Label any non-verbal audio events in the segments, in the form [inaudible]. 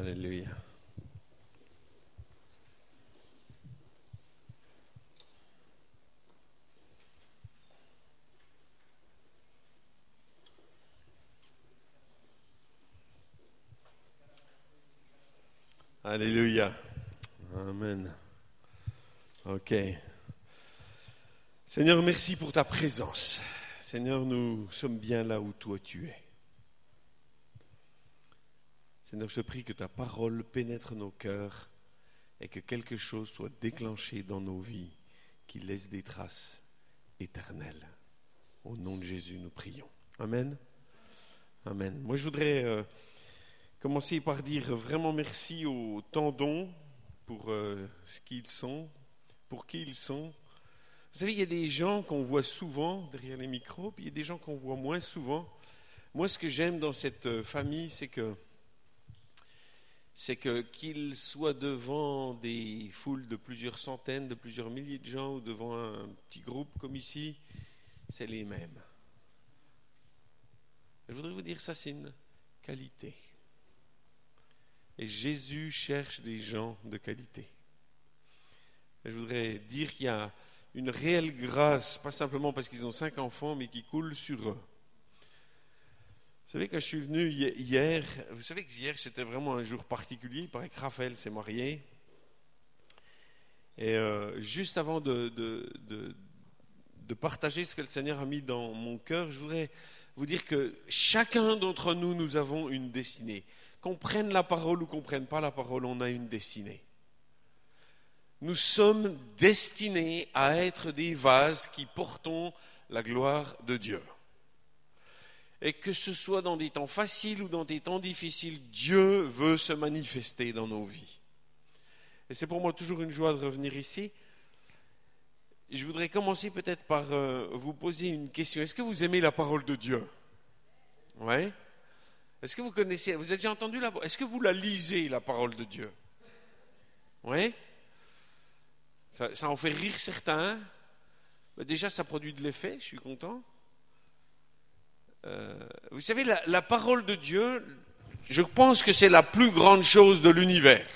Alléluia. Alléluia. Amen. Ok. Seigneur, merci pour ta présence. Seigneur, nous sommes bien là où toi tu es. Seigneur, je te prie que ta parole pénètre nos cœurs et que quelque chose soit déclenché dans nos vies qui laisse des traces éternelles. Au nom de Jésus, nous prions. Amen. Amen. Moi, je voudrais euh, commencer par dire vraiment merci aux tendons pour euh, ce qu'ils sont, pour qui ils sont. Vous savez, il y a des gens qu'on voit souvent derrière les micros, puis il y a des gens qu'on voit moins souvent. Moi, ce que j'aime dans cette euh, famille, c'est que c'est que qu'ils soient devant des foules de plusieurs centaines, de plusieurs milliers de gens ou devant un petit groupe comme ici, c'est les mêmes. Je voudrais vous dire ça, c'est une qualité. Et Jésus cherche des gens de qualité. je voudrais dire qu'il y a une réelle grâce, pas simplement parce qu'ils ont cinq enfants, mais qui coule sur eux. Vous savez, quand je suis venu hier, vous savez que hier c'était vraiment un jour particulier. Il paraît que Raphaël s'est marié. Et euh, juste avant de, de, partager ce que le Seigneur a mis dans mon cœur, je voudrais vous dire que chacun d'entre nous, nous avons une destinée. Qu'on prenne la parole ou qu'on prenne pas la parole, on a une destinée. Nous sommes destinés à être des vases qui portons la gloire de Dieu et que ce soit dans des temps faciles ou dans des temps difficiles, Dieu veut se manifester dans nos vies. Et c'est pour moi toujours une joie de revenir ici. Je voudrais commencer peut-être par euh, vous poser une question. Est-ce que vous aimez la parole de Dieu? Oui Est-ce que vous connaissez, vous avez déjà entendu la Est-ce que vous la lisez, la parole de Dieu? Oui ça, ça, en fait rire certains. Déjà, ça produit de l'effet, je suis content. Euh, vous savez, la, parole de Dieu, je pense que c'est la plus grande chose de l'univers.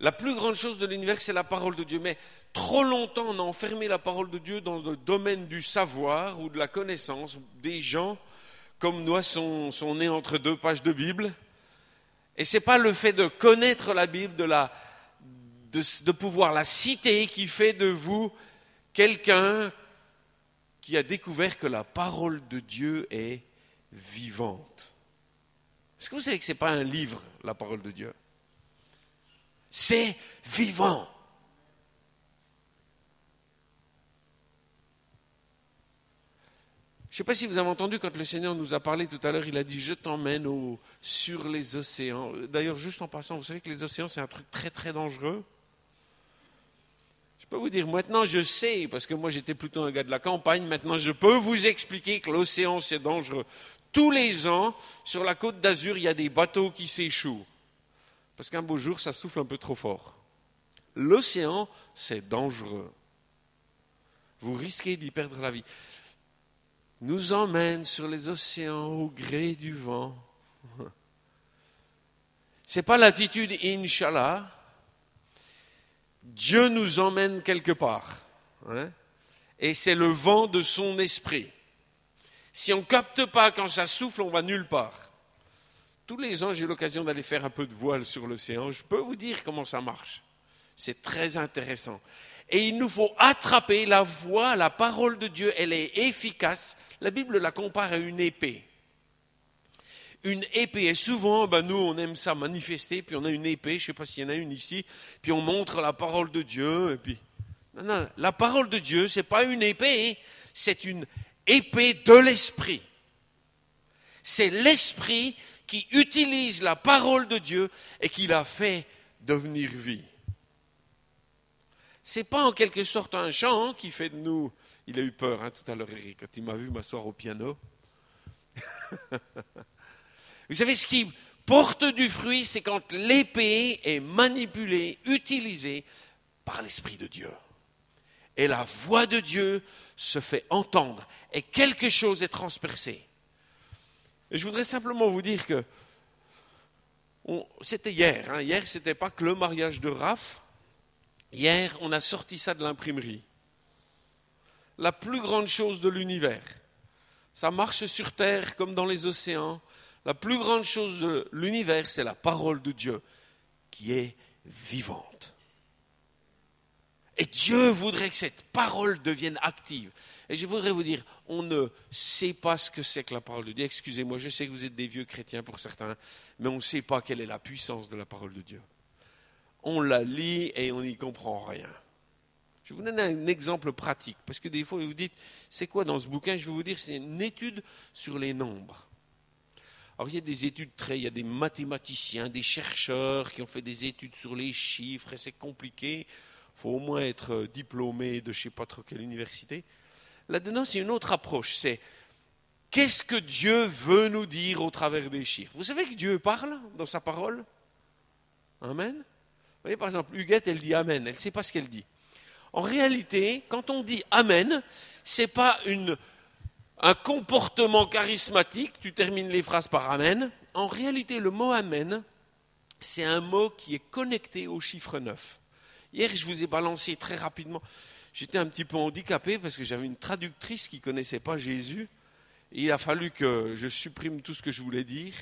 La plus grande chose de l'univers, c'est la parole de Dieu. Mais trop longtemps, on a enfermé la parole de Dieu dans le domaine du savoir ou de la connaissance. Des gens, comme nous, sont, sont nés entre deux pages de Bible. Et ce n'est pas le fait de connaître la Bible, de, la, de, de pouvoir la citer, qui fait de vous quelqu'un qui a découvert que la parole de Dieu est vivante. Est-ce que vous savez que ce n'est pas un livre, la parole de Dieu? C'est vivant. Je ne sais pas si vous avez entendu quand le Seigneur nous a parlé tout à l'heure, il a dit Je t'emmène sur les océans. D'ailleurs, juste en passant, vous savez que les océans, c'est un truc très très dangereux peux vous dire, maintenant je sais, parce que moi j'étais plutôt un gars de la campagne, maintenant je peux vous expliquer que l'océan c'est dangereux. Tous les ans, sur la côte d'Azur, il y a des bateaux qui s'échouent. Parce qu'un beau jour, ça souffle un peu trop fort. L'océan, c'est dangereux. Vous risquez d'y perdre la vie. Nous emmène sur les océans au gré du vent. [laughs] Ce n'est pas l'attitude Inch'Allah, Dieu nous emmène quelque part. Hein, et c'est le vent de son esprit. Si on ne capte pas quand ça souffle, on va nulle part. Tous les ans, j'ai l'occasion d'aller faire un peu de voile sur l'océan. Je peux vous dire comment ça marche. C'est très intéressant. Et il nous faut attraper la voix, la parole de Dieu. Elle est efficace. La Bible la compare à une épée une épée. Et souvent, ben, nous, on aime ça manifester, puis on a une épée, je ne sais pas s'il y en a une ici, puis on montre la parole de Dieu, et puis... Non, non, la parole de Dieu, ce n'est pas une épée, c'est une épée de l'esprit. C'est l'esprit qui utilise la parole de Dieu et qui la fait devenir vie. C'est pas en quelque sorte un chant qui fait de nous. Il a eu peur hein, tout à l'heure, Eric, quand il m'a vu m'asseoir au piano. [laughs] Vous savez, ce qui porte du fruit, c'est quand l'épée est manipulée, utilisée par l'Esprit de Dieu. Et la voix de Dieu se fait entendre et quelque chose est transpercé. Et je voudrais simplement vous dire que C'était hier. Hein. Hier, ce n'était pas que le mariage de Raph. Hier, on a sorti ça de l'imprimerie. La plus grande chose de l'univers. Ça marche sur Terre comme dans les océans. La plus grande chose de l'univers, c'est la parole de Dieu qui est vivante. Et Dieu voudrait que cette parole devienne active. Et je voudrais vous dire, on ne sait pas ce que c'est que la parole de Dieu. Excusez-moi, je sais que vous êtes des vieux chrétiens pour certains, mais on ne sait pas quelle est la puissance de la parole de Dieu. On la lit et on n'y comprend rien. Je vous donne un exemple pratique, parce que des fois, vous dites, c'est quoi dans ce bouquin? Je vais vous dire, c'est une étude sur les nombres. Alors, il y a des études très, il y a des mathématiciens, des chercheurs qui ont fait des études sur les chiffres, et c'est compliqué. Il faut au moins être diplômé de je ne sais pas trop quelle université. Là-dedans, c'est une autre approche. C'est qu'est-ce que Dieu veut nous dire au travers des chiffres? Vous savez que Dieu parle dans sa parole? Amen. Vous voyez, par exemple, Huguette, elle dit Amen. Elle ne sait pas ce qu'elle dit. En réalité, quand on dit Amen, ce n'est pas un comportement charismatique, tu termines les phrases par Amen. En réalité, le mot Amen, c'est un mot qui est connecté au chiffre 9. Hier, je vous ai balancé très rapidement j'étais un petit peu handicapé parce que j'avais une traductrice qui ne connaissait pas Jésus. Et il a fallu que je supprime tout ce que je voulais dire.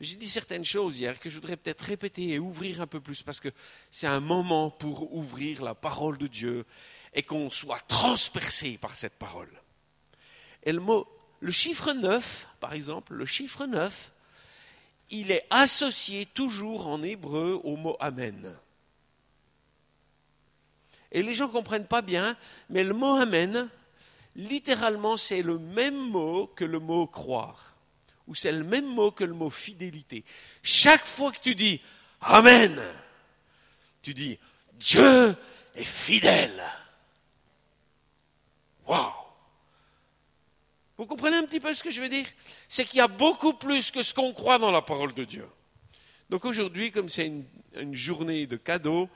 J'ai dit certaines choses hier que je voudrais peut-être répéter et ouvrir un peu plus parce que c'est un moment pour ouvrir la parole de Dieu et qu'on soit transpercé par cette parole. Et le mot, le chiffre 9, par exemple, le chiffre 9, il est associé toujours en hébreu au mot Amen. Et les gens ne comprennent pas bien, mais le mot Amen, littéralement, c'est le même mot que le mot croire, ou c'est le même mot que le mot fidélité. Chaque fois que tu dis Amen, tu dis Dieu est fidèle. Waouh! Vous comprenez un petit peu ce que je veux dire? C'est qu'il y a beaucoup plus que ce qu'on croit dans la parole de Dieu. Donc aujourd'hui, comme c'est une, journée de cadeaux,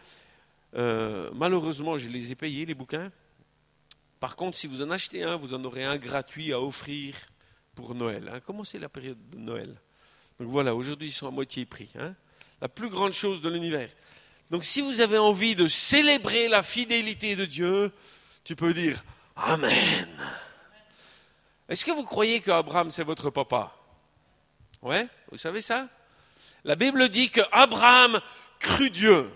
euh, malheureusement, je les ai payés, les bouquins. Par contre, si vous en achetez un, vous en aurez un gratuit à offrir pour Noël. Hein. Comment c'est la période de Noël? Donc voilà, aujourd'hui, ils sont à moitié prix. Hein. La plus grande chose de l'univers. Donc si vous avez envie de célébrer la fidélité de Dieu, tu peux dire Amen. Est-ce que vous croyez qu'Abraham, c'est votre papa? Ouais, vous savez ça? La Bible dit qu'Abraham crut Dieu.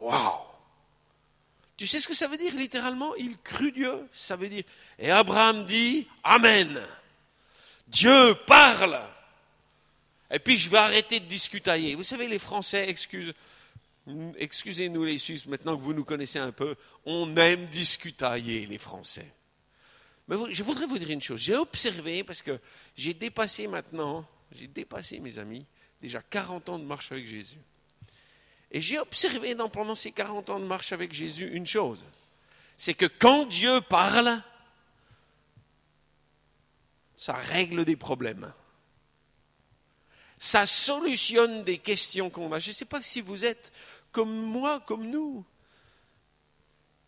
Waouh Tu sais ce que ça veut dire littéralement? Il crut Dieu. Ça veut dire. Et Abraham dit Amen. Dieu parle. Et puis je vais arrêter de discutailler. Vous savez, les Français, excusez, excusez-nous les Suisses, maintenant que vous nous connaissez un peu, on aime discutailler, les Français. Je voudrais vous dire une chose. J'ai observé, parce que j'ai dépassé maintenant, j'ai dépassé mes amis, déjà 40 ans de marche avec Jésus. Et j'ai observé pendant ces 40 ans de marche avec Jésus une chose, c'est que quand Dieu parle, ça règle des problèmes. Ça solutionne des questions qu'on a. Je ne sais pas si vous êtes comme moi, comme nous.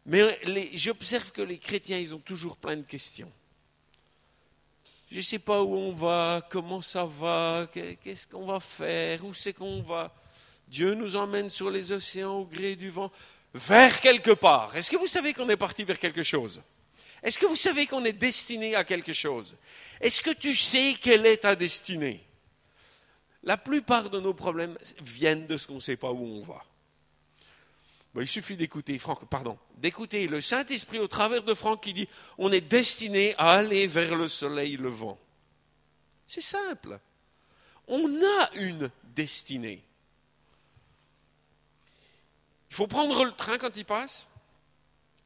Mais j'observe que les chrétiens, ils ont toujours plein de questions. Je ne sais pas où on va, comment ça va, qu'est-ce qu'on va faire, où c'est qu'on va. Dieu nous emmène sur les océans au gré du vent vers quelque part. Est-ce que vous savez qu'on est parti vers quelque chose? Est-ce que vous savez qu'on est destiné à quelque chose? Est-ce que tu sais quelle est ta destinée? La plupart de nos problèmes viennent de ce qu'on ne sait pas où on va. Il suffit d'écouter Franck, pardon, d'écouter le Saint-Esprit au travers de Franck qui dit on est destiné à aller vers le soleil levant. C'est simple. On a une destinée. Il faut prendre le train quand il passe.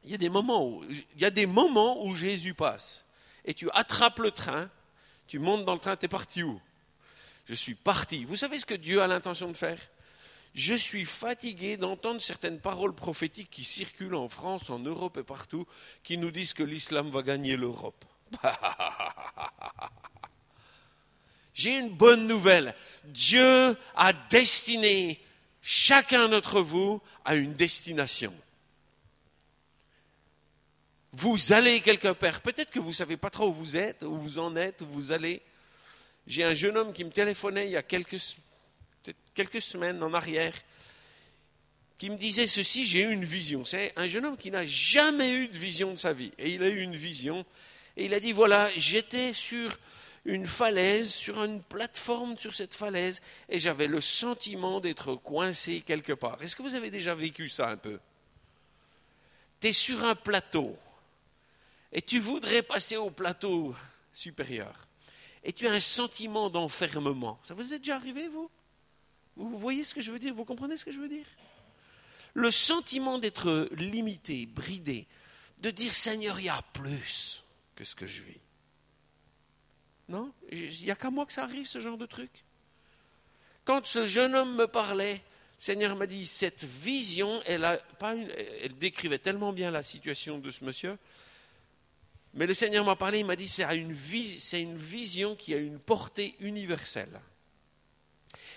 Il y a des moments où, il y a des moments où Jésus passe. Et tu attrapes le train, tu montes dans le train, tu es parti où? Je suis parti. Vous savez ce que Dieu a l'intention de faire? Je suis fatigué d'entendre certaines paroles prophétiques qui circulent en France, en Europe et partout, qui nous disent que l'islam va gagner l'Europe. [laughs] J'ai une bonne nouvelle. Dieu a destiné chacun d'entre vous a une destination. Vous allez quelque part. Peut-être que vous ne savez pas trop où vous êtes, où vous en êtes, où vous allez. J'ai un jeune homme qui me téléphonait il y a quelques, quelques semaines en arrière, qui me disait ceci, j'ai eu une vision. C'est un jeune homme qui n'a jamais eu de vision de sa vie. Et il a eu une vision. Et il a dit, voilà, j'étais sur une falaise, sur une plateforme sur cette falaise, et j'avais le sentiment d'être coincé quelque part. Est-ce que vous avez déjà vécu ça un peu? Tu es sur un plateau, et tu voudrais passer au plateau supérieur, et tu as un sentiment d'enfermement. Ça vous est déjà arrivé, vous? Vous voyez ce que je veux dire? Vous comprenez ce que je veux dire? Le sentiment d'être limité, bridé, de dire Seigneur, il y a plus que ce que je vis. Non? Il n'y a qu'à moi que ça arrive, ce genre de truc. Quand ce jeune homme me parlait, le Seigneur m'a dit, cette vision, elle, a pas elle décrivait tellement bien la situation de ce monsieur, mais le Seigneur m'a parlé, il m'a dit, c'est une, une vision qui a une portée universelle.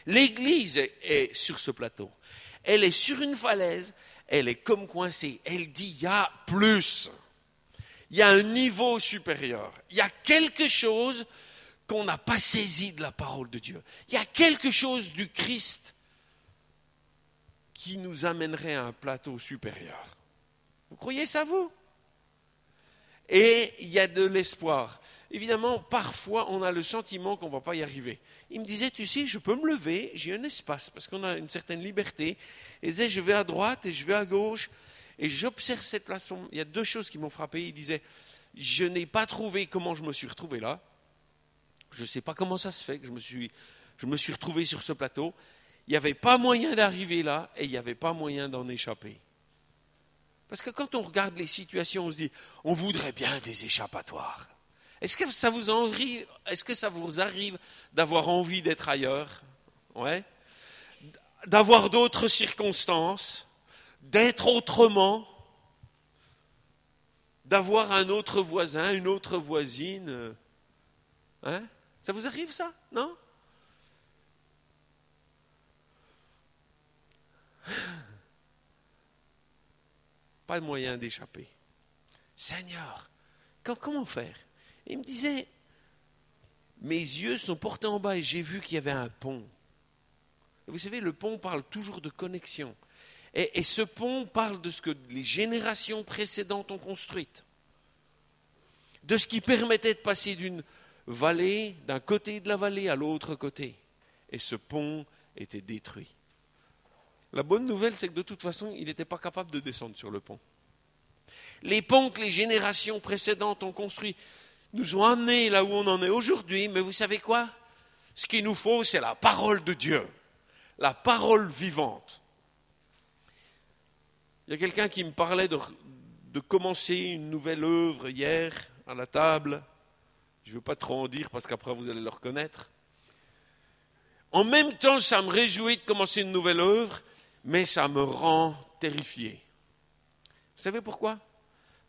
L'Église est sur ce plateau. Elle est sur une falaise, elle est comme coincée. Elle dit, il y a plus il y a un niveau supérieur. Il y a quelque chose qu'on n'a pas saisi de la parole de Dieu. Il y a quelque chose du Christ qui nous amènerait à un plateau supérieur. Vous croyez ça, vous? Et il y a de l'espoir. Évidemment, parfois, on a le sentiment qu'on ne va pas y arriver. Il me disait, tu sais, je peux me lever, j'ai un espace, parce qu'on a une certaine liberté. Il disait, je vais à droite et je vais à gauche. Et j'observe cette place. Il y a deux choses qui m'ont frappé. Il disait, je n'ai pas trouvé comment je me suis retrouvé là. Je ne sais pas comment ça se fait que je me suis, je me suis retrouvé sur ce plateau. Il n'y avait pas moyen d'arriver là et il n'y avait pas moyen d'en échapper. Parce que quand on regarde les situations, on se dit, on voudrait bien des échappatoires. Est-ce que ça vous arrive, est-ce que ça vous arrive d'avoir envie d'être ailleurs Ouais? D'avoir d'autres circonstances d'être autrement, d'avoir un autre voisin, une autre voisine. Hein? Ça vous arrive ça? Non? Pas de moyen d'échapper. Seigneur, comment faire? Il me disait, mes yeux sont portés en bas et j'ai vu qu'il y avait un pont. vous savez, le pont parle toujours de connexion. Et, ce pont parle de ce que les générations précédentes ont construit, de ce qui permettait de passer d'une vallée, d'un côté de la vallée à l'autre côté. Et ce pont était détruit. La bonne nouvelle, c'est que de toute façon, il n'était pas capable de descendre sur le pont. Les ponts que les générations précédentes ont construits nous ont amenés là où on en est aujourd'hui, mais vous savez quoi? Ce qu'il nous faut, c'est la parole de Dieu, la parole vivante. Il y a quelqu'un qui me parlait de, commencer une nouvelle œuvre hier à la table. Je ne veux pas trop en dire parce qu'après vous allez le reconnaître. En même temps, ça me réjouit de commencer une nouvelle œuvre, mais ça me rend terrifié. Vous savez pourquoi?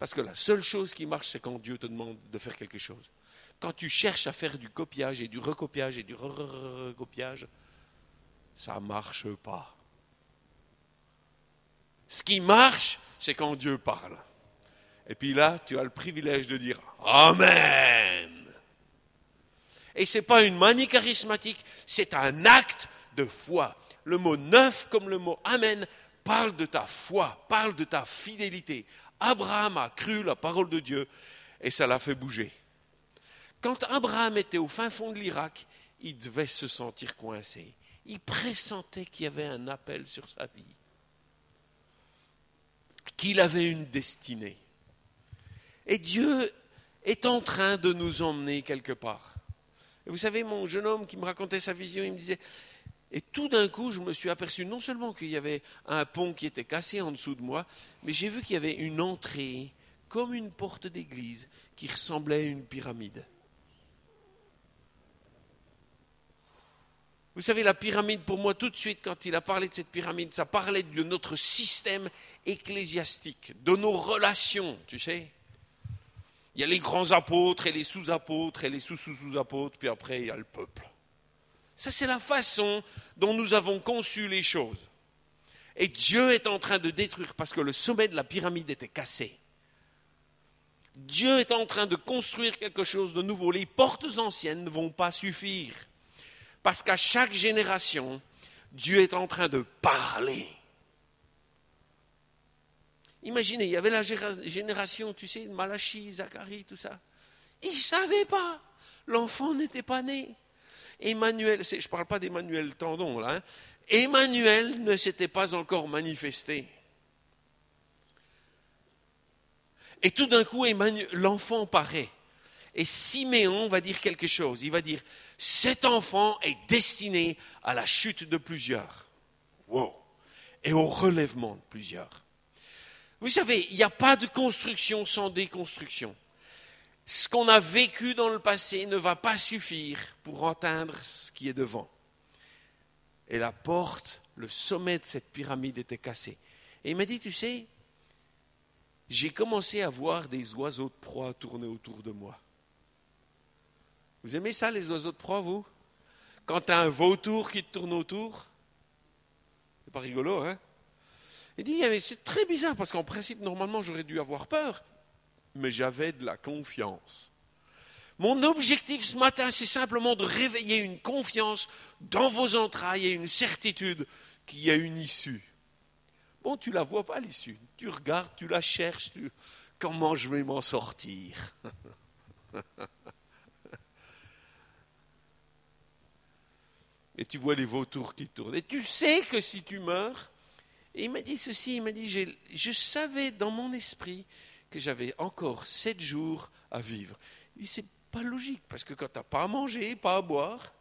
Parce que la seule chose qui marche, c'est quand Dieu te demande de faire quelque chose. Quand tu cherches à faire du copiage et du recopiage et du recopiage, ça ne marche pas. Ce qui marche, c'est quand Dieu parle. Et puis là, tu as le privilège de dire Amen. Et ce n'est pas une manie charismatique, c'est un acte de foi. Le mot neuf comme le mot Amen parle de ta foi, parle de ta fidélité. Abraham a cru la parole de Dieu et ça l'a fait bouger. Quand Abraham était au fin fond de l'Irak, il devait se sentir coincé. Il pressentait qu'il y avait un appel sur sa vie qu'il avait une destinée. Et Dieu est en train de nous emmener quelque part. Vous savez, mon jeune homme qui me racontait sa vision, il me disait, et tout d'un coup, je me suis aperçu non seulement qu'il y avait un pont qui était cassé en dessous de moi, mais j'ai vu qu'il y avait une entrée, comme une porte d'église, qui ressemblait à une pyramide. Vous savez, la pyramide, pour moi, tout de suite, quand il a parlé de cette pyramide, ça parlait de notre système ecclésiastique, de nos relations, tu sais. Il y a les grands apôtres et les sous-apôtres et les sous-sous-sous-apôtres, puis après, il y a le peuple. Ça, c'est la façon dont nous avons conçu les choses. Et Dieu est en train de détruire, parce que le sommet de la pyramide était cassé. Dieu est en train de construire quelque chose de nouveau. Les portes anciennes ne vont pas suffire. Parce qu'à chaque génération, Dieu est en train de parler. Imaginez, il y avait la génération, tu sais, de Malachie, Zacharie, tout ça. Ils ne savaient pas. L'enfant n'était pas né. Emmanuel, je ne parle pas d'Emmanuel Tendon là, hein. Emmanuel ne s'était pas encore manifesté. Et tout d'un coup, l'enfant paraît. Et Siméon va dire quelque chose. Il va dire, cet enfant est destiné à la chute de plusieurs. Wow. Et au relèvement de plusieurs. Vous savez, il n'y a pas de construction sans déconstruction. Ce qu'on a vécu dans le passé ne va pas suffire pour atteindre ce qui est devant. Et la porte, le sommet de cette pyramide était cassé. Et il m'a dit, tu sais, j'ai commencé à voir des oiseaux de proie tourner autour de moi. Vous aimez ça, les oiseaux de proie, vous? Quand tu as un vautour qui tourne autour C'est pas rigolo, hein? Il dit, c'est très bizarre, parce qu'en principe, normalement, j'aurais dû avoir peur, mais j'avais de la confiance. Mon objectif ce matin, c'est simplement de réveiller une confiance dans vos entrailles et une certitude qu'il y a une issue. Bon, tu la vois pas l'issue. Tu regardes, tu la cherches. Comment je vais m'en sortir? [laughs] Et tu vois les vautours qui tournent. Et tu sais que si tu meurs, et il m'a dit ceci, il m'a dit, je savais dans mon esprit que j'avais encore sept jours à vivre. Dit, c'est pas logique, parce que quand tu n'as pas à manger, pas à boire,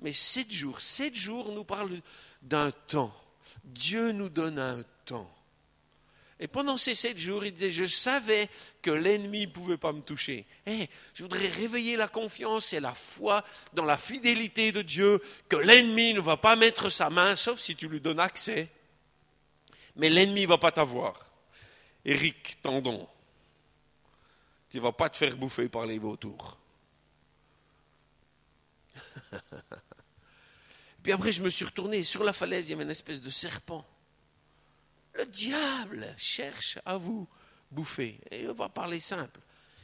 mais sept jours, sept jours nous parlent d'un temps. Dieu nous donne un temps. Et pendant ces sept jours, il disait, je savais que l'ennemi ne pouvait pas me toucher. Eh, je voudrais réveiller la confiance et la foi dans la fidélité de Dieu, que l'ennemi ne va pas mettre sa main, sauf si tu lui donnes accès. Mais l'ennemi ne va pas t'avoir. Éric Tendon, tu ne vas pas te faire bouffer par les vautours. [laughs] Puis après, je me suis retourné. Sur la falaise, il y avait une espèce de serpent. Le diable cherche à vous bouffer. Et on va parler simple.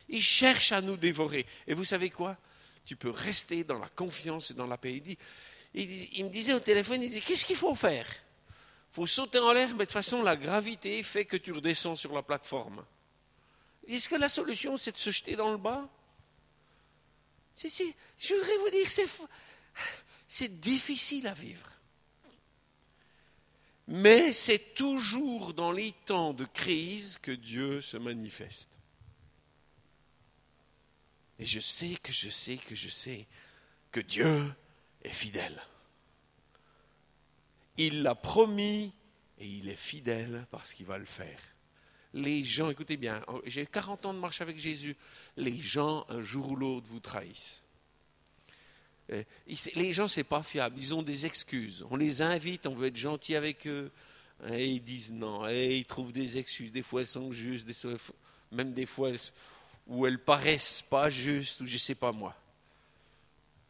Il cherche à nous dévorer. Et vous savez quoi? Tu peux rester dans la confiance et dans la paix. Il, me disait au téléphone, qu'est-ce qu'il faut faire? Il faut sauter en l'air, mais de toute façon, la gravité fait que tu redescends sur la plateforme. Est-ce que la solution, c'est de se jeter dans le bas? Si, si, je voudrais vous dire, c'est c'est difficile à vivre. Mais c'est toujours dans les temps de crise que Dieu se manifeste. Et je sais que je sais que je sais que Dieu est fidèle. Il l'a promis et il est fidèle parce qu'il va le faire. Les gens, écoutez bien, j'ai 40 ans de marche avec Jésus, les gens un jour ou l'autre vous trahissent. Euh, les gens, c'est pas fiable. Ils ont des excuses. On les invite, on veut être gentil avec eux. Et ils disent non. Et ils trouvent des excuses. Des fois, elles sont justes. même des fois, elles, où elles paraissent pas justes, ou je ne sais pas moi.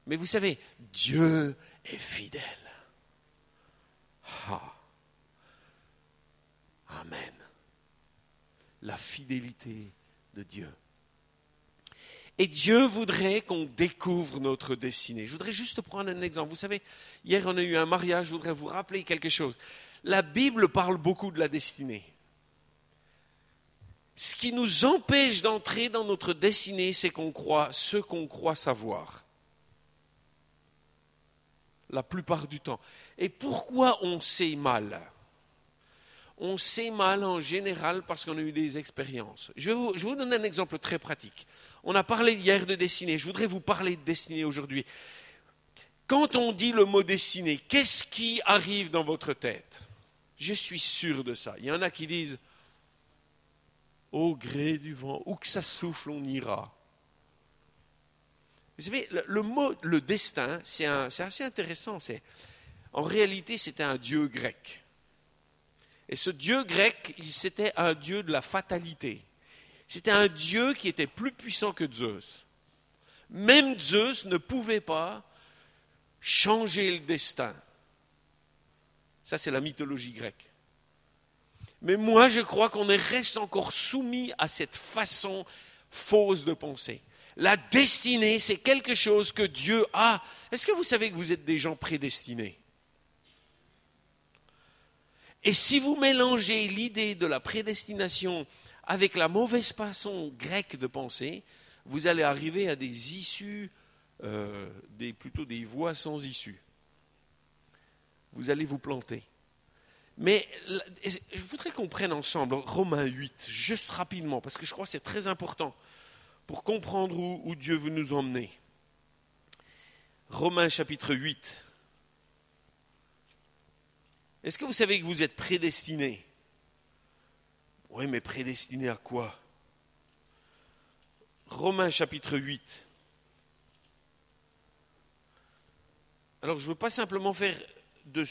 Mais vous savez, Dieu est fidèle. Ah. Amen. La fidélité de Dieu. Et Dieu voudrait qu'on découvre notre destinée. Je voudrais juste prendre un exemple. Vous savez, hier on a eu un mariage, je voudrais vous rappeler quelque chose. La Bible parle beaucoup de la destinée. Ce qui nous empêche d'entrer dans notre destinée, c'est qu'on croit ce qu'on croit savoir. La plupart du temps. Et pourquoi on sait mal? On sait mal en général parce qu'on a eu des expériences. Je vous, je un exemple très pratique. On a parlé hier de destinée. Je voudrais vous parler de destinée aujourd'hui. Quand on dit le mot destinée, qu'est-ce qui arrive dans votre tête? Je suis sûr de ça. Il y en a qui disent au gré du vent, où que ça souffle, on ira. Vous savez, le, mot, le destin, c'est assez intéressant. En réalité, c'était un dieu grec. Et ce dieu grec, c'était un dieu de la fatalité. C'était un dieu qui était plus puissant que Zeus. Même Zeus ne pouvait pas changer le destin. Ça, c'est la mythologie grecque. Mais moi, je crois qu'on reste encore soumis à cette façon fausse de penser. La destinée, c'est quelque chose que Dieu a. Est-ce que vous savez que vous êtes des gens prédestinés? Et si vous mélangez l'idée de la prédestination avec la mauvaise façon grecque de penser, vous allez arriver à des issues, euh, plutôt des voies sans issue. Vous allez vous planter. Mais je voudrais qu'on prenne ensemble Romains 8, juste rapidement, parce que je crois que c'est très important pour comprendre où, Dieu veut nous emmener. Romains chapitre 8. Est-ce que vous savez que vous êtes prédestiné? Oui, mais prédestiné à quoi? Romains chapitre 8. Alors je ne veux pas simplement faire de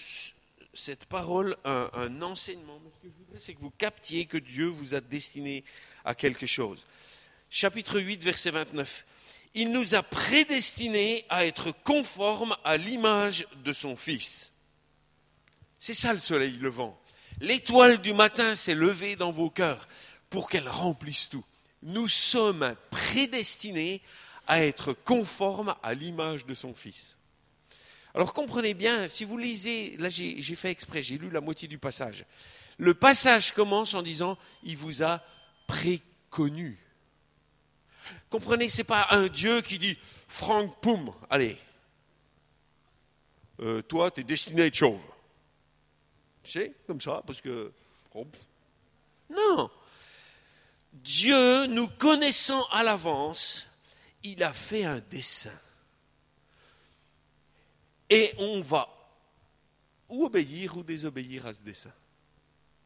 cette parole un, enseignement, mais ce que je voudrais, c'est que vous captiez que Dieu vous a destiné à quelque chose chapitre 8, verset 29. Il nous a prédestinés à être conformes à l'image de son Fils. C'est ça le soleil levant. L'étoile du matin s'est levée dans vos cœurs pour qu'elle remplisse tout. Nous sommes prédestinés à être conformes à l'image de son Fils. Alors comprenez bien, si vous lisez, là j'ai fait exprès, j'ai lu la moitié du passage. Le passage commence en disant, il vous a préconnu. Comprenez, ce n'est pas un Dieu qui dit Franck Poum, allez, euh, toi, tu es destiné à être chauve. Comme ça, parce que. Non. Dieu, nous connaissant à l'avance, il a fait un dessin. Et on va ou obéir ou désobéir à ce dessin.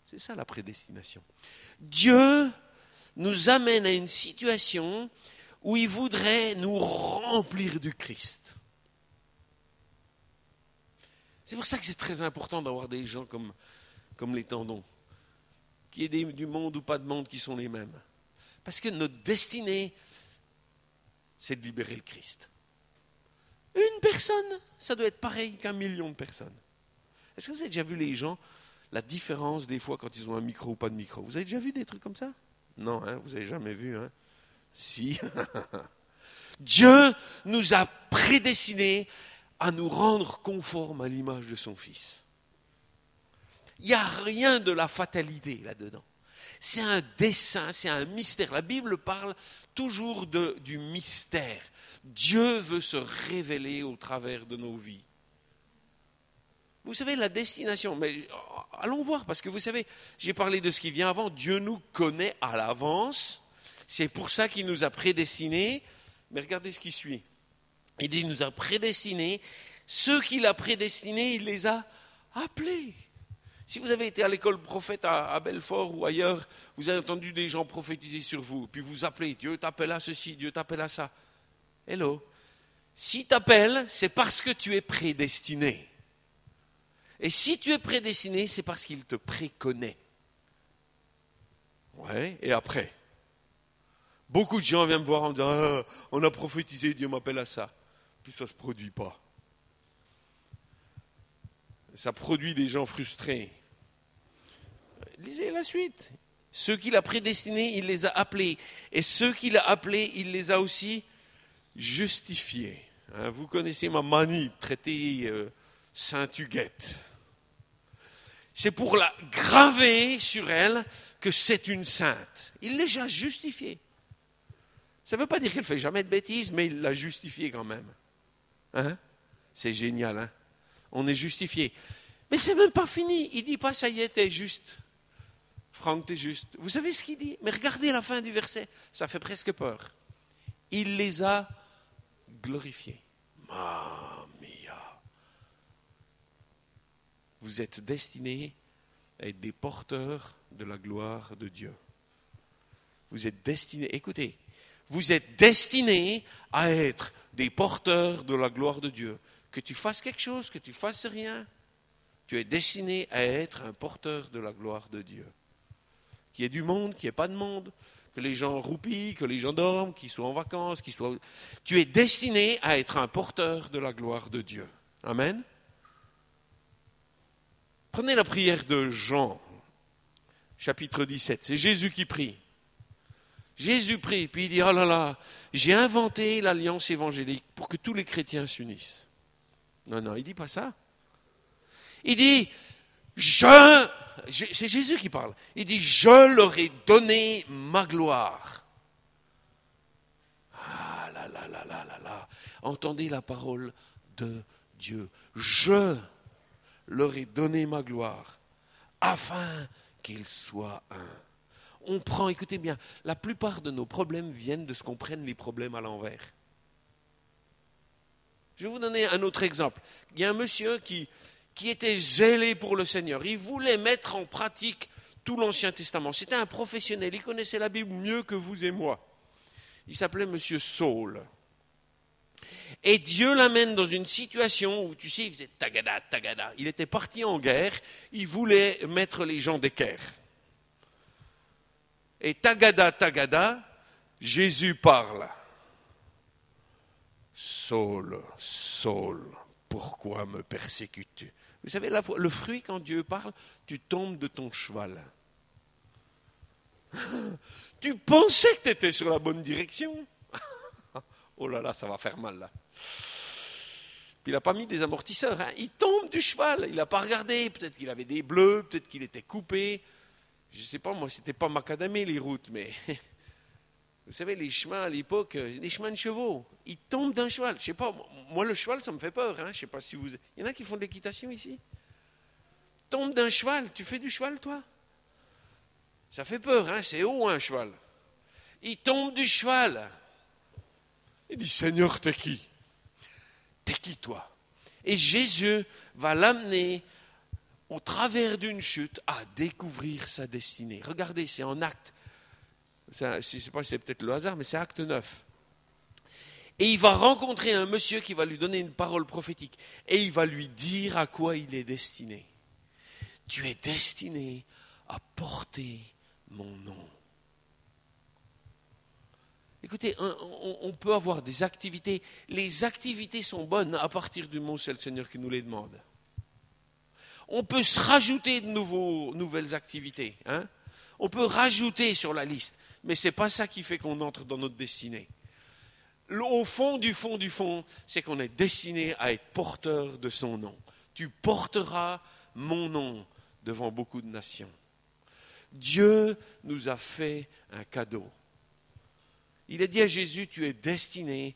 C'est ça la prédestination. Dieu nous amène à une situation où il voudrait nous remplir du Christ. C'est pour ça que c'est très important d'avoir des gens comme, comme les tendons, qui est du monde ou pas de monde qui sont les mêmes. Parce que notre destinée, c'est de libérer le Christ. Une personne, ça doit être pareil qu'un million de personnes. Est-ce que vous avez déjà vu les gens, la différence des fois quand ils ont un micro ou pas de micro? Vous avez déjà vu des trucs comme ça? Non, hein, vous n'avez jamais vu. Hein si. [laughs] Dieu nous a prédestinés à nous rendre conformes à l'image de son Fils. Il n'y a rien de la fatalité là-dedans. C'est un dessin, c'est un mystère. La Bible parle toujours du mystère. Dieu veut se révéler au travers de nos vies. Vous savez, la destination, mais euh, allons voir, parce que vous savez, j'ai parlé de ce qui vient avant, Dieu nous connaît à l'avance, c'est pour ça qu'il nous a prédestinés, mais regardez ce qui suit. Il nous a prédestinés, ceux qu'il a prédestinés, il les a appelés. Si vous avez été à l'école prophète à, Belfort ou ailleurs, vous avez entendu des gens prophétiser sur vous, puis vous appelez, Dieu t'appelle à ceci, Dieu t'appelle à ça. Hello. Si t'appelle, c'est parce que tu es prédestiné. Et si tu es prédestiné, c'est parce qu'il te préconnaît. Ouais, et après? Beaucoup de gens viennent me voir en disant ah, On a prophétisé, Dieu m'appelle à ça. Puis ça ne se produit pas. Ça produit des gens frustrés. Lisez la suite. Ceux qu'il a prédestinés, il les a appelés. Et ceux qu'il a appelés, il les a aussi justifiés. Hein, vous connaissez ma manie de traiter euh, Saint-Huguette c'est pour la graver sur elle que c'est une sainte. Il l'a déjà justifiée. Ça ne veut pas dire qu'elle ne fait jamais de bêtises, mais il l'a justifiée quand même. Hein? C'est génial, hein? On est justifié. Mais c'est même pas fini. Il dit pas ça y est, t'es juste. Franck, t'es juste. Vous savez ce qu'il dit? Mais regardez la fin du verset, ça fait presque peur. Il les a glorifiés. vous êtes destinés à être des porteurs de la gloire de Dieu. Vous êtes destinés, écoutez, vous êtes destinés à être des porteurs de la gloire de Dieu. Que tu fasses quelque chose, que tu fasses rien, tu es destiné à être un porteur de la gloire de Dieu. Qu'il y ait du monde, qu'il n'y ait pas de monde, que les gens roupillent, que les gens dorment, qu'ils soient en vacances, qu'ils soient... Tu es destiné à être un porteur de la gloire de Dieu. Amen. Prenez la prière de Jean, chapitre 17. C'est Jésus qui prie. Jésus prie, puis il dit, oh là là, j'ai inventé l'alliance évangélique pour que tous les chrétiens s'unissent. Non, non, il dit pas ça. Il dit, je, c'est Jésus qui parle, il dit, je leur ai donné ma gloire. Ah là là là là là là, entendez la parole de Dieu. Je leur ai donné ma gloire afin qu'ils soient un. On prend, écoutez bien, la plupart de nos problèmes viennent de ce qu'on prenne les problèmes à l'envers. Je vais vous donner un autre exemple. Il y a un monsieur qui, qui était zélé pour le Seigneur. Il voulait mettre en pratique tout l'Ancien Testament. C'était un professionnel. Il connaissait la Bible mieux que vous et moi. Il s'appelait Monsieur Saul. Et Dieu l'amène dans une situation où, tu sais, il faisait tagada, tagada. Il était parti en guerre, il voulait mettre les gens d'équerre. Et tagada, tagada, Jésus parle. Saul, Saul, pourquoi me persécutes-tu? Vous savez, le fruit, quand Dieu parle, tu tombes de ton cheval. [gasps] Tu pensais que tu étais sur la bonne direction? [laughs] Oh là là, ça va faire mal là. Puis il n'a pas mis des amortisseurs. Hein. Il tombe du cheval. Il n'a pas regardé. Peut-être qu'il avait des bleus, peut-être qu'il était coupé. Je ne sais pas, moi, c'était pas macadamé les routes, mais [laughs] vous savez, les chemins à l'époque, euh, des chemins de chevaux. Il tombe d'un cheval. Je sais pas, moi, le cheval, ça me fait peur. Hein. Je sais pas si vous. Il y en a qui font de l'équitation ici. Tombe d'un cheval. Tu fais du cheval, toi? Ça fait peur, hein. C'est haut, un cheval. Il tombe du cheval. Il dit Seigneur, t'es qui? T'es qui toi? Et Jésus va l'amener au travers d'une chute à découvrir sa destinée. Regardez, c'est en acte. Je ne sais pas si c'est peut-être le hasard, mais c'est acte 9. Et il va rencontrer un monsieur qui va lui donner une parole prophétique. Et il va lui dire à quoi il est destiné. Tu es destiné à porter mon nom. Écoutez, on, peut avoir des activités. Les activités sont bonnes à partir du moment où c'est le Seigneur qui nous les demande. On peut se rajouter de nouveaux, nouvelles activités. Hein. on peut rajouter sur la liste. Mais ce n'est pas ça qui fait qu'on entre dans notre destinée. Au fond du fond du fond, c'est qu'on est destiné à être porteur de son nom. Tu porteras mon nom devant beaucoup de nations. Dieu nous a fait un cadeau. Il a dit à Jésus, tu es destiné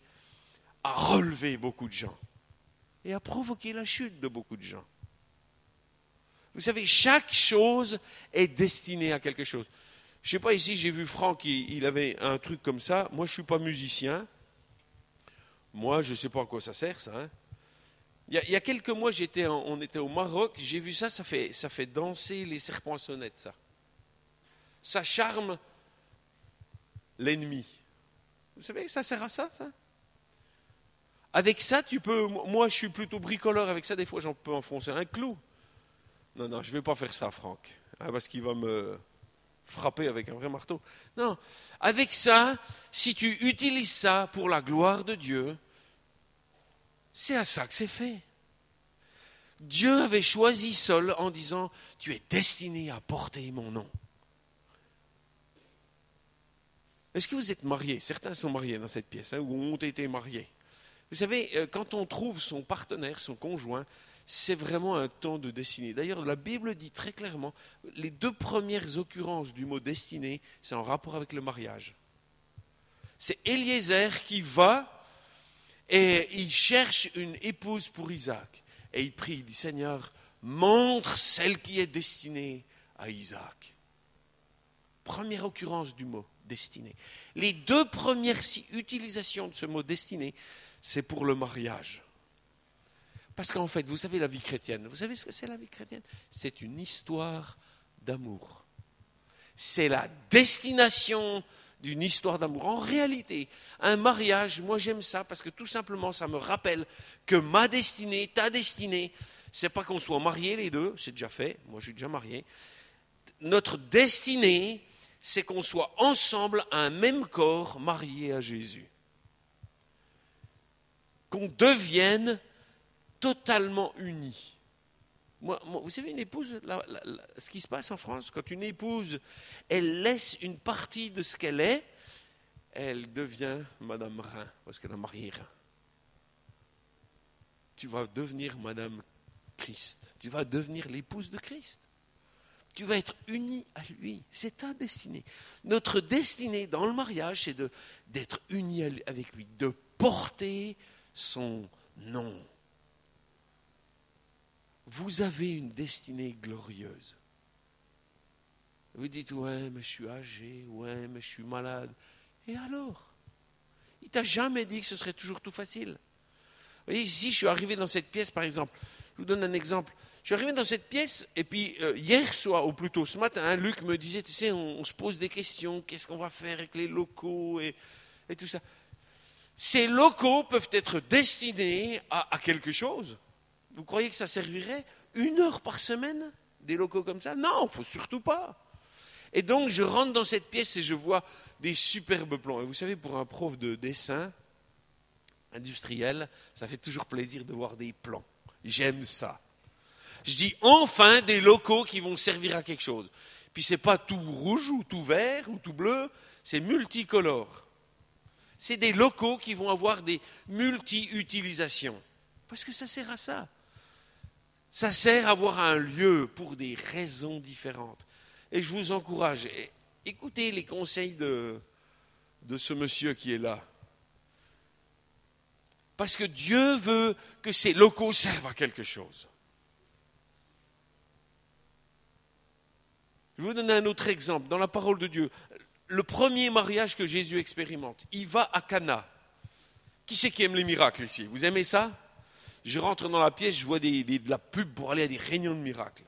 à relever beaucoup de gens et à provoquer la chute de beaucoup de gens. Vous savez, chaque chose est destinée à quelque chose. Je ne sais pas, ici, j'ai vu Franck, il, avait un truc comme ça. Moi, je ne suis pas musicien. Moi, je ne sais pas à quoi ça sert, ça. Hein. Il, y a, quelques mois, j'étais on était au Maroc, j'ai vu ça, ça fait, ça fait danser les serpents sonnettes, ça. Ça charme l'ennemi. Vous savez, ça sert à ça, ça? Avec ça, tu peux. Moi, je suis plutôt bricoleur. Avec ça, des fois, j'en peux enfoncer un clou. Non, non, je ne vais pas faire ça, Franck. Hein, parce qu'il va me frapper avec un vrai marteau. Non. Avec ça, si tu utilises ça pour la gloire de Dieu, c'est à ça que c'est fait. Dieu avait choisi Saul en disant Tu es destiné à porter mon nom. Est-ce que vous êtes mariés? Certains sont mariés dans cette pièce, hein, ou ont été mariés. Vous savez, euh, quand on trouve son partenaire, son conjoint, c'est vraiment un temps de destinée. D'ailleurs, la Bible dit très clairement, les deux premières occurrences du mot destinée, c'est en rapport avec le mariage. C'est Eliezer qui va et il cherche une épouse pour Isaac. Et il prie, il dit Seigneur, montre celle qui est destinée à Isaac. Première occurrence du mot destinée. Les deux premières utilisations de ce mot destiné, c'est pour le mariage. Parce qu'en fait, vous savez la vie chrétienne, vous savez ce que c'est la vie chrétienne? C'est une histoire d'amour. C'est la destination d'une histoire d'amour. En réalité, un mariage, moi j'aime ça parce que tout simplement ça me rappelle que ma destinée, ta destinée, c'est pas qu'on soit mariés les deux, c'est déjà fait, moi je suis déjà marié. Notre destinée, c'est qu'on soit ensemble un même corps marié à Jésus. Qu'on devienne totalement unis. Vous savez, une épouse, ce qui se passe en France, quand une épouse, elle laisse une partie de ce qu'elle est elle devient Madame Rhin, parce qu'elle a marié Rhin. Tu vas devenir Madame Christ. Tu vas devenir l'épouse de Christ. Tu vas être uni à lui. C'est ta destinée. Notre destinée dans le mariage, c'est d'être uni avec lui, de porter son nom. Vous avez une destinée glorieuse. Vous dites, ouais, mais je suis âgé, ouais, mais je suis malade. Et alors? Il t'a jamais dit que ce serait toujours tout facile. Vous voyez, ici, je suis arrivé dans cette pièce, par exemple. Je vous donne un exemple. Je suis arrivé dans cette pièce, et puis euh, hier soir, ou plutôt ce matin, Luc me disait, tu sais, on, se pose des questions, qu'est-ce qu'on va faire avec les locaux et, tout ça? Ces locaux peuvent être destinés à quelque chose. Vous croyez que ça servirait une heure par semaine des locaux comme ça? Non, faut surtout pas. Et donc, je rentre dans cette pièce et je vois des superbes plans. Et vous savez, pour un prof de dessin industriel, ça fait toujours plaisir de voir des plans. J'aime ça. Je dis enfin des locaux qui vont servir à quelque chose. Puis c'est pas tout rouge ou tout vert ou tout bleu, c'est multicolore. C'est des locaux qui vont avoir des multi-utilisations. Parce que ça sert à ça. Ça sert à avoir un lieu pour des raisons différentes. Et je vous encourage, écoutez les conseils de, ce monsieur qui est là. Parce que Dieu veut que ces locaux servent à quelque chose. Je vais vous donner un autre exemple. Dans la parole de Dieu, le premier mariage que Jésus expérimente, il va à Cana. Qui c'est qui aime les miracles ici? Vous aimez ça? Je rentre dans la pièce, je vois de la pub pour aller à des réunions de miracles.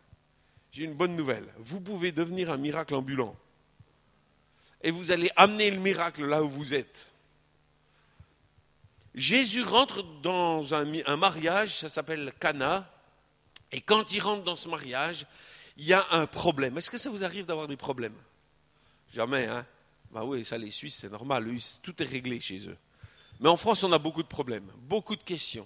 J'ai une bonne nouvelle. Vous pouvez devenir un miracle ambulant. Et vous allez amener le miracle là où vous êtes. Jésus rentre dans un, mariage, ça s'appelle Cana, et quand il rentre dans ce mariage, il y a un problème. Est-ce que ça vous arrive d'avoir des problèmes? Jamais, hein Ben oui, ça les Suisses, c'est normal, tout est réglé chez eux. Mais en France, on a beaucoup de problèmes, beaucoup de questions.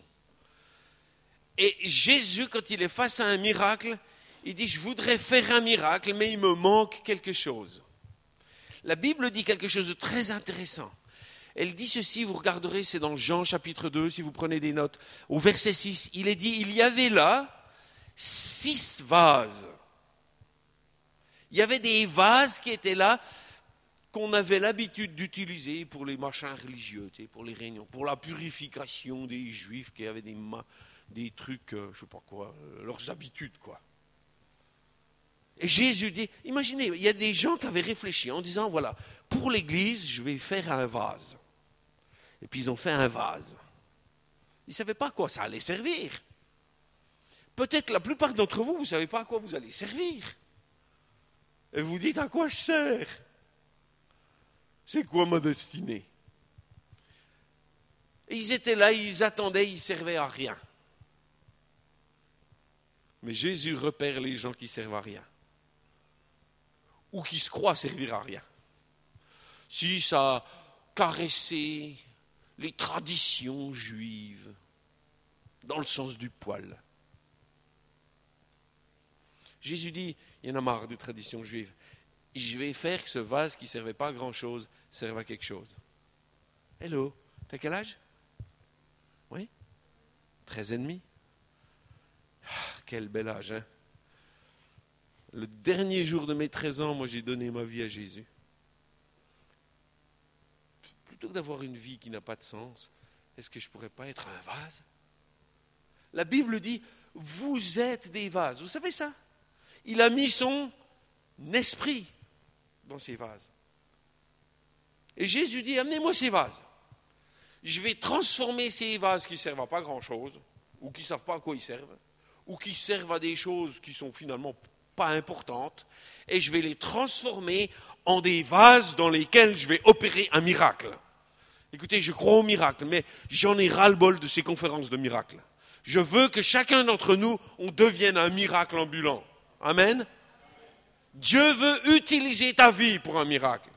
Et Jésus, quand il est face à un miracle, il dit, je voudrais faire un miracle, mais il me manque quelque chose. La Bible dit quelque chose de très intéressant. Elle dit ceci, vous regarderez, c'est dans Jean chapitre 2, si vous prenez des notes, au verset 6, il est dit, il y avait là six vases. Il y avait des vases qui étaient là, qu'on avait l'habitude d'utiliser pour les machins religieux, pour les réunions, pour la purification des juifs qui avaient des, des trucs, euh, je ne sais pas quoi, euh, leurs habitudes, quoi. Et Jésus dit, imaginez, il y a des gens qui avaient réfléchi en disant, voilà, pour l'Église, je vais faire un vase. Et puis ils ont fait un vase. Ils ne savaient pas à quoi ça allait servir. Peut-être la plupart d'entre vous, vous ne savez pas à quoi vous allez servir. Et vous dites, à quoi je sers? C'est quoi ma destinée? Ils étaient là, ils attendaient, ils servaient à rien. Mais Jésus repère les gens qui servent à rien ou qui se croit servir à rien. Si ça caressait les traditions juives dans le sens du poil. Jésus dit, il y en a marre de traditions juives. Je vais faire que ce vase qui ne servait pas à grand-chose serve à quelque chose. Hello, t'as quel âge? Oui? 13 et ah, Quel bel âge, hein le dernier jour de mes 13 ans, moi j'ai donné ma vie à Jésus. Plutôt que d'avoir une vie qui n'a pas de sens, est-ce que je ne pourrais pas être un vase? La Bible dit, vous êtes des vases. Vous savez ça? Il a mis son esprit dans ces vases. Et Jésus dit, amenez-moi ces vases. Je vais transformer ces vases qui ne servent à pas grand-chose, ou qui ne savent pas à quoi ils servent, ou qui servent à des choses qui sont finalement pas importantes, et je vais les transformer en des vases dans lesquels je vais opérer un miracle. Écoutez, je crois au miracle, mais j'en ai ras-le-bol de ces conférences de miracles. Je veux que chacun d'entre nous, on devienne un miracle ambulant. Amen. Dieu veut utiliser ta vie pour un miracle.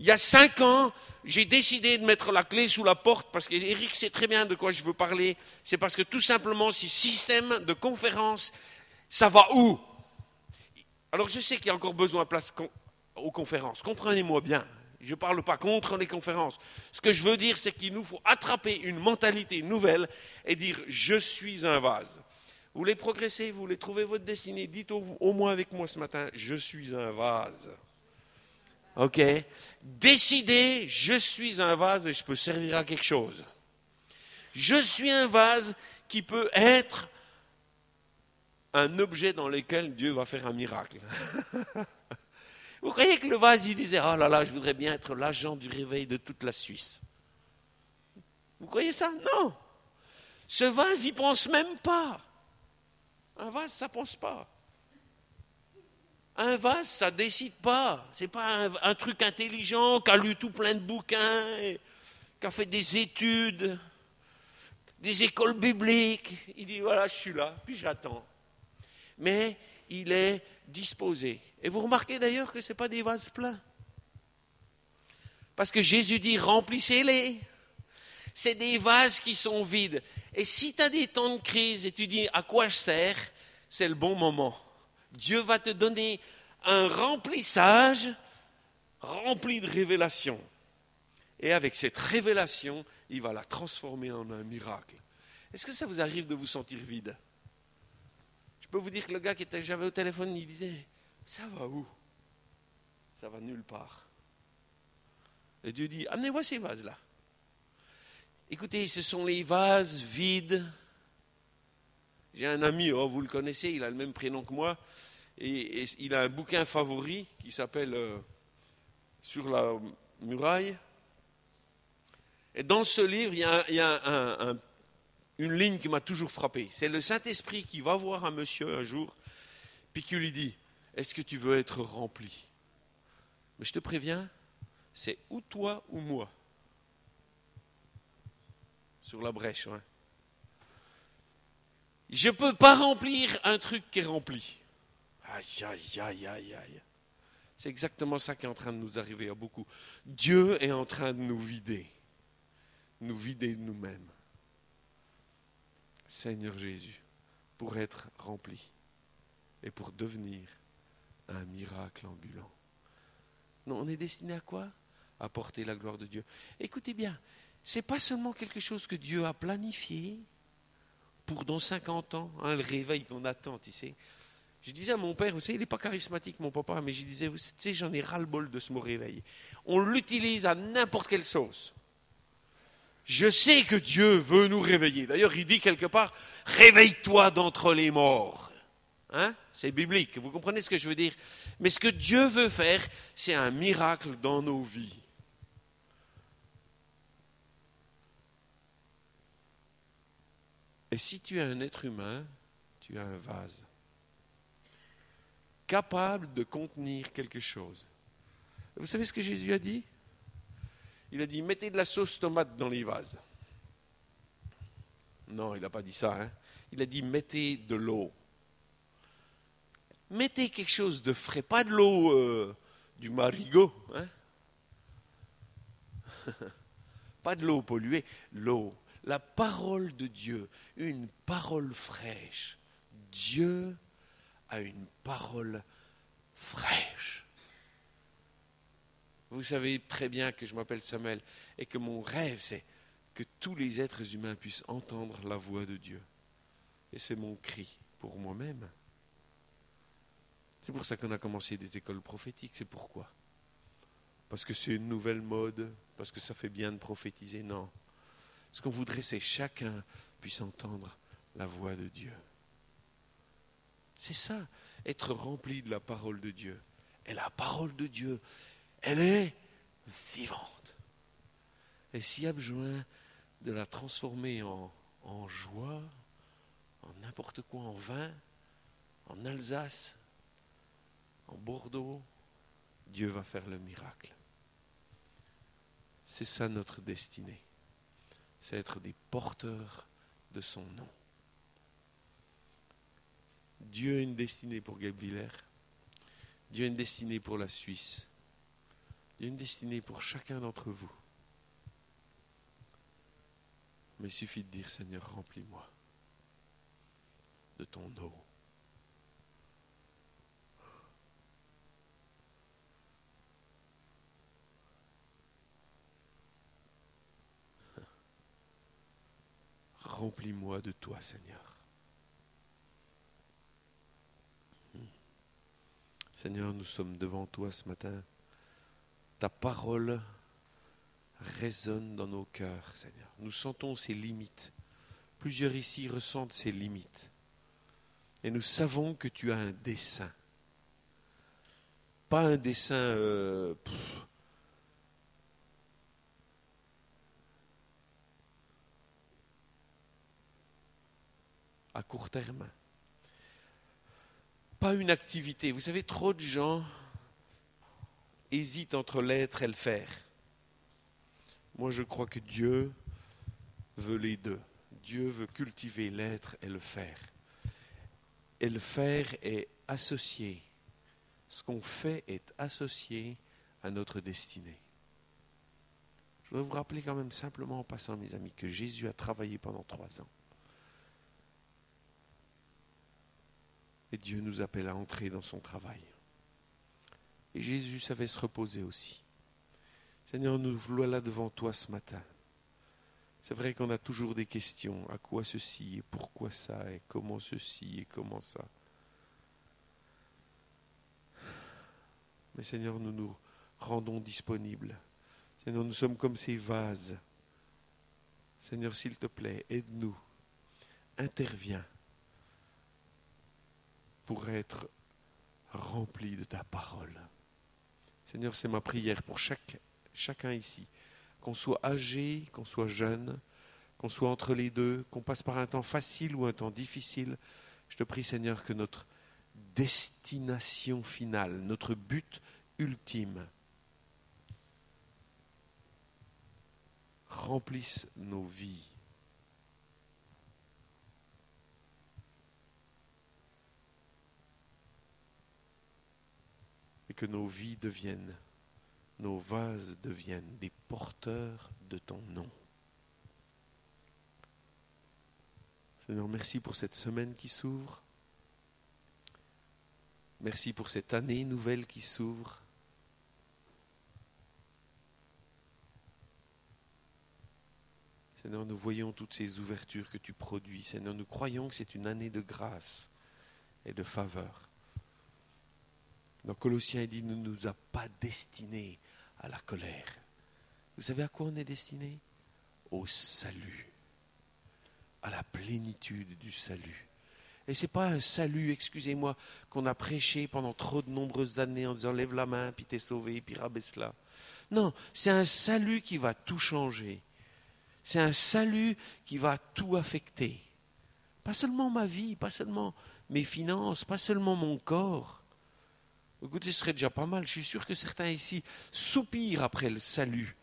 Il y a cinq ans, j'ai décidé de mettre la clé sous la porte parce qu'Éric sait très bien de quoi je veux parler. C'est parce que tout simplement, ce système de conférences ça va où? Alors je sais qu'il y a encore besoin de place aux conférences. Comprenez-moi bien. Je ne parle pas contre les conférences. Ce que je veux dire, c'est qu'il nous faut attraper une mentalité nouvelle et dire je suis un vase. Vous voulez progresser, vous voulez trouver votre destinée, dites au moins avec moi ce matin, je suis un vase. OK? Décidez, je suis un vase et je peux servir à quelque chose. Je suis un vase qui peut être un objet dans lequel Dieu va faire un miracle. [laughs] Vous croyez que le vase, il disait, oh là là, je voudrais bien être l'agent du réveil de toute la Suisse. Vous croyez ça? Non. Ce vase, il pense même pas. Un vase, ça pense pas. Un vase, ça décide pas. C'est pas un, truc intelligent qui a lu tout plein de bouquins, qui a fait des études, des écoles bibliques. Il dit voilà, je suis là, puis j'attends. Mais il est disposé. Et vous remarquez d'ailleurs que ce n'est pas des vases pleins. Parce que Jésus dit remplissez-les. C'est des vases qui sont vides. Et si tu as des temps de crise et tu dis à quoi je sers, c'est le bon moment. Dieu va te donner un remplissage rempli de révélations. Et avec cette révélation, il va la transformer en un miracle. Est-ce que ça vous arrive de vous sentir vide? Je peux vous dire que le gars qui était, j'avais au téléphone, il disait, ça va où? Ça va nulle part. Et Dieu dit, amenez-moi ces vases-là. Écoutez, ce sont les vases vides. J'ai un ami, oh, vous le connaissez, il a le même prénom que moi, et, il a un bouquin favori qui s'appelle euh, Sur la muraille. Et dans ce livre, il y a, une ligne qui m'a toujours frappé. C'est le Saint-Esprit qui va voir un monsieur un jour, puis qui lui dit Est-ce que tu veux être rempli? Mais je te préviens, c'est ou toi ou moi. Sur la brèche. Hein. Je ne peux pas remplir un truc qui est rempli. Aïe, aïe, aïe, aïe, aïe. C'est exactement ça qui est en train de nous arriver à beaucoup. Dieu est en train de nous vider nous vider de nous-mêmes. Seigneur Jésus, pour être rempli et pour devenir un miracle ambulant. Non, on est destiné à quoi? À porter la gloire de Dieu. Écoutez bien, ce n'est pas seulement quelque chose que Dieu a planifié pour dans 50 ans, hein, le réveil qu'on attend, tu. Je disais à mon père, vous savez, il n'est pas charismatique, mon papa, mais je disais, vous savez, j'en ai ras-le-bol de ce mot réveil. On l'utilise à n'importe quelle sauce. Je sais que Dieu veut nous réveiller. D'ailleurs, il dit quelque part, réveille-toi d'entre les morts. Hein? C'est biblique, vous comprenez ce que je veux dire? Mais ce que Dieu veut faire, c'est un miracle dans nos vies. Et si tu es un être humain, tu as un vase capable de contenir quelque chose. Vous savez ce que Jésus a dit? Il a dit mettez de la sauce tomate dans les vases. Non, il n'a pas dit ça. Hein. Il a dit mettez de l'eau. Mettez quelque chose de frais, pas de l'eau euh, du marigot. Hein. [laughs] pas de l'eau polluée, l'eau, la parole de Dieu, une parole fraîche. Dieu a une parole fraîche. Vous savez très bien que je m'appelle Samuel et que mon rêve, c'est que tous les êtres humains puissent entendre la voix de Dieu. Et c'est mon cri pour moi-même. C'est pour ça qu'on a commencé des écoles prophétiques. C'est pourquoi? Parce que c'est une nouvelle mode, parce que ça fait bien de prophétiser. Non. Ce qu'on voudrait, c'est que chacun puisse entendre la voix de Dieu. C'est ça, être rempli de la parole de Dieu. Et la parole de Dieu, elle est vivante. Et s'il y a besoin de la transformer en, en joie, en n'importe quoi, en vin, en Alsace, en Bordeaux, Dieu va faire le miracle. C'est ça notre destinée. C'est être des porteurs de son nom. Dieu a une destinée pour Guebwiller. Dieu a une destinée pour la Suisse. Y a une destinée pour chacun d'entre vous. Mais il suffit de dire, Seigneur, remplis-moi de ton eau. Remplis-moi de toi, Seigneur. Hmm. Seigneur, nous sommes devant toi ce matin. Ta parole résonne dans nos cœurs, Seigneur. Nous sentons ses limites. Plusieurs ici ressentent ses limites. Et nous savons que tu as un dessein. Pas un dessein euh, à court terme. Pas une activité. Vous savez, trop de gens hésitent entre l'être et le faire. Moi, je crois que Dieu veut les deux. Dieu veut cultiver l'être et le faire. Et le faire est associé. Ce qu'on fait est associé à notre destinée. Je voudrais vous rappeler quand même simplement en passant, mes amis, que Jésus a travaillé pendant trois ans. Et Dieu nous appelle à entrer dans son travail. Et Jésus savait se reposer aussi. Seigneur, nous voilà devant toi ce matin. C'est vrai qu'on a toujours des questions. À quoi ceci et pourquoi ça et comment ceci et comment ça? Mais Seigneur, nous nous rendons disponibles. Seigneur, nous sommes comme ces vases. Seigneur, s'il te plaît, aide-nous. Interviens pour être rempli de ta parole. Seigneur, c'est ma prière pour chacun ici, qu'on soit âgé, qu'on soit jeune, qu'on soit entre les deux, qu'on passe par un temps facile ou un temps difficile. Je te prie, Seigneur, que notre destination finale, notre but ultime, remplisse nos vies et que nos vies deviennent, nos vases deviennent des porteurs de ton nom. Seigneur, merci pour cette semaine qui s'ouvre. Merci pour cette année nouvelle qui s'ouvre. Seigneur, nous voyons toutes ces ouvertures que tu produis. Seigneur, nous croyons que c'est une année de grâce et de faveur. Dans Colossiens, il dit, ne nous a pas destinés à la colère. Vous savez à quoi on est destiné? Au salut, à la plénitude du salut. Et ce n'est pas un salut, excusez-moi, qu'on a prêché pendant trop de nombreuses années en disant lève la main, puis t'es sauvé, puis rabaisse là. Non, c'est un salut qui va tout changer. C'est un salut qui va tout affecter. Pas seulement ma vie, pas seulement mes finances, pas seulement mon corps, Écoutez, ce serait déjà pas mal. Je suis sûr que certains ici soupirent après le salut,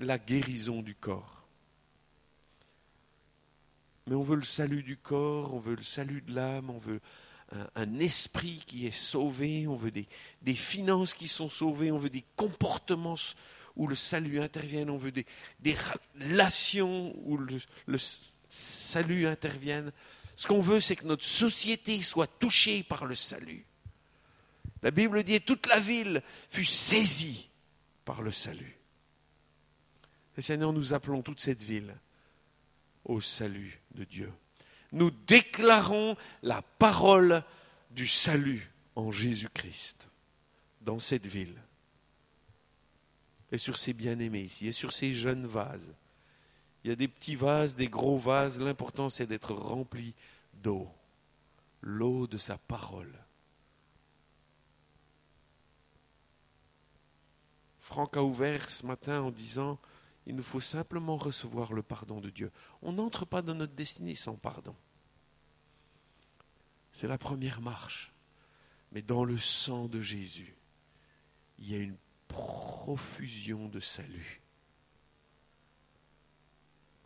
la guérison du corps. Mais on veut le salut du corps, on veut le salut de l'âme, on veut un, esprit qui est sauvé, on veut des, finances qui sont sauvées, on veut des comportements où le salut intervienne, on veut des, des relations où le, le salut intervienne. Ce qu'on veut, c'est que notre société soit touchée par le salut. La Bible dit, toute la ville fut saisie par le salut. Et Seigneur, nous appelons toute cette ville au salut de Dieu. Nous déclarons la parole du salut en Jésus-Christ dans cette ville et sur ces bien-aimés ici et sur ces jeunes vases. Il y a des petits vases, des gros vases. L'important, c'est d'être rempli d'eau, l'eau de sa parole. Franck a ouvert ce matin en disant il nous faut simplement recevoir le pardon de Dieu. On n'entre pas dans notre destinée sans pardon. C'est la première marche. Mais dans le sang de Jésus, il y a une profusion de salut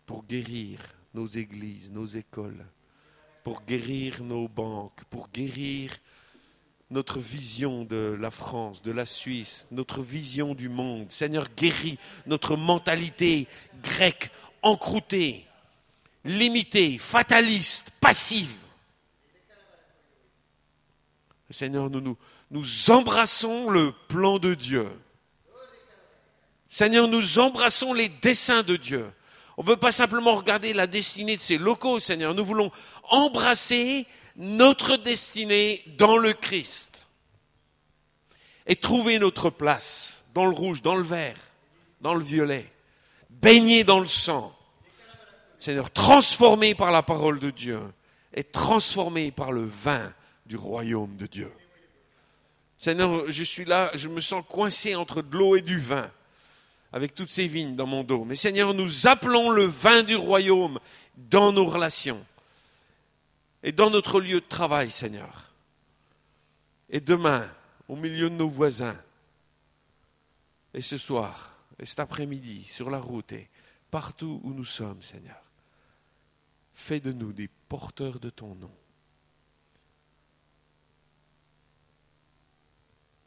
pour guérir nos églises, nos écoles, pour guérir nos banques, pour guérir notre vision de la France, de la Suisse, notre vision du monde. Seigneur, guéris notre mentalité grecque, encroûtée, limitée, fataliste, passive. Seigneur, nous, nous, nous embrassons le plan de Dieu. Seigneur, nous embrassons les desseins de Dieu. On ne veut pas simplement regarder la destinée de ces locaux, Seigneur. Nous voulons embrasser notre destinée dans le Christ et trouver notre place dans le rouge, dans le vert, dans le violet, baigner dans le sang. Seigneur, transformé par la parole de Dieu et transformé par le vin du royaume de Dieu. Seigneur, je suis là, je me sens coincé entre de l'eau et du vin, avec toutes ces vignes dans mon dos. Mais Seigneur, nous appelons le vin du royaume dans nos relations et dans notre lieu de travail, Seigneur. Et demain, au milieu de nos voisins, et ce soir, et cet après-midi, sur la route, et partout où nous sommes, Seigneur. Fais de nous des porteurs de ton nom.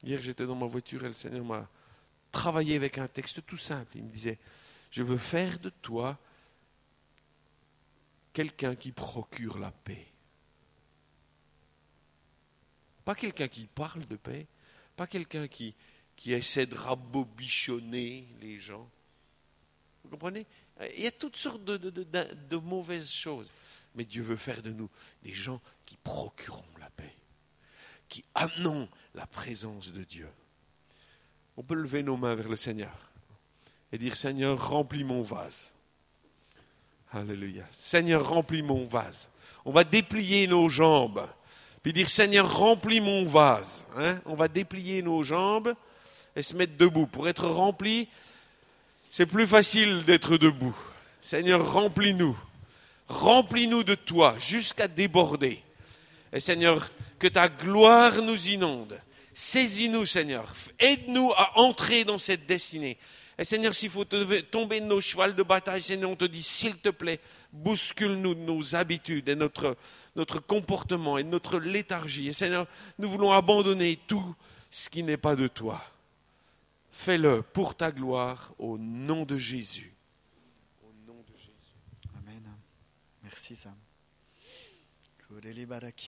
Hier, j'étais dans ma voiture et le Seigneur m'a travaillé avec un texte tout simple. Il me disait, je veux faire de toi quelqu'un qui procure la paix. Pas quelqu'un qui parle de paix, pas quelqu'un qui, essaie de rabobichonner les gens. Vous comprenez? Il y a toutes sortes de, mauvaises choses. Mais Dieu veut faire de nous des gens qui procurons la paix, qui amenons la présence de Dieu. On peut lever nos mains vers le Seigneur et dire Seigneur, remplis mon vase. Alléluia. Seigneur, remplis mon vase. On va déplier nos jambes. Puis dire Seigneur, remplis mon vase. Hein? On va déplier nos jambes et se mettre debout. Pour être rempli, c'est plus facile d'être debout. Seigneur, remplis-nous. Remplis-nous de toi jusqu'à déborder. Et Seigneur, que ta gloire nous inonde. Saisis-nous, Seigneur. Aide-nous à entrer dans cette destinée. Et Seigneur, s'il faut tomber de nos chevals de bataille, Seigneur, on te dit, s'il te plaît, bouscule-nous de nos habitudes et notre, notre comportement et notre léthargie. Et Seigneur, nous voulons abandonner tout ce qui n'est pas de toi. Fais-le pour ta gloire au nom de Jésus. Au nom de Jésus. Amen. Merci Sam.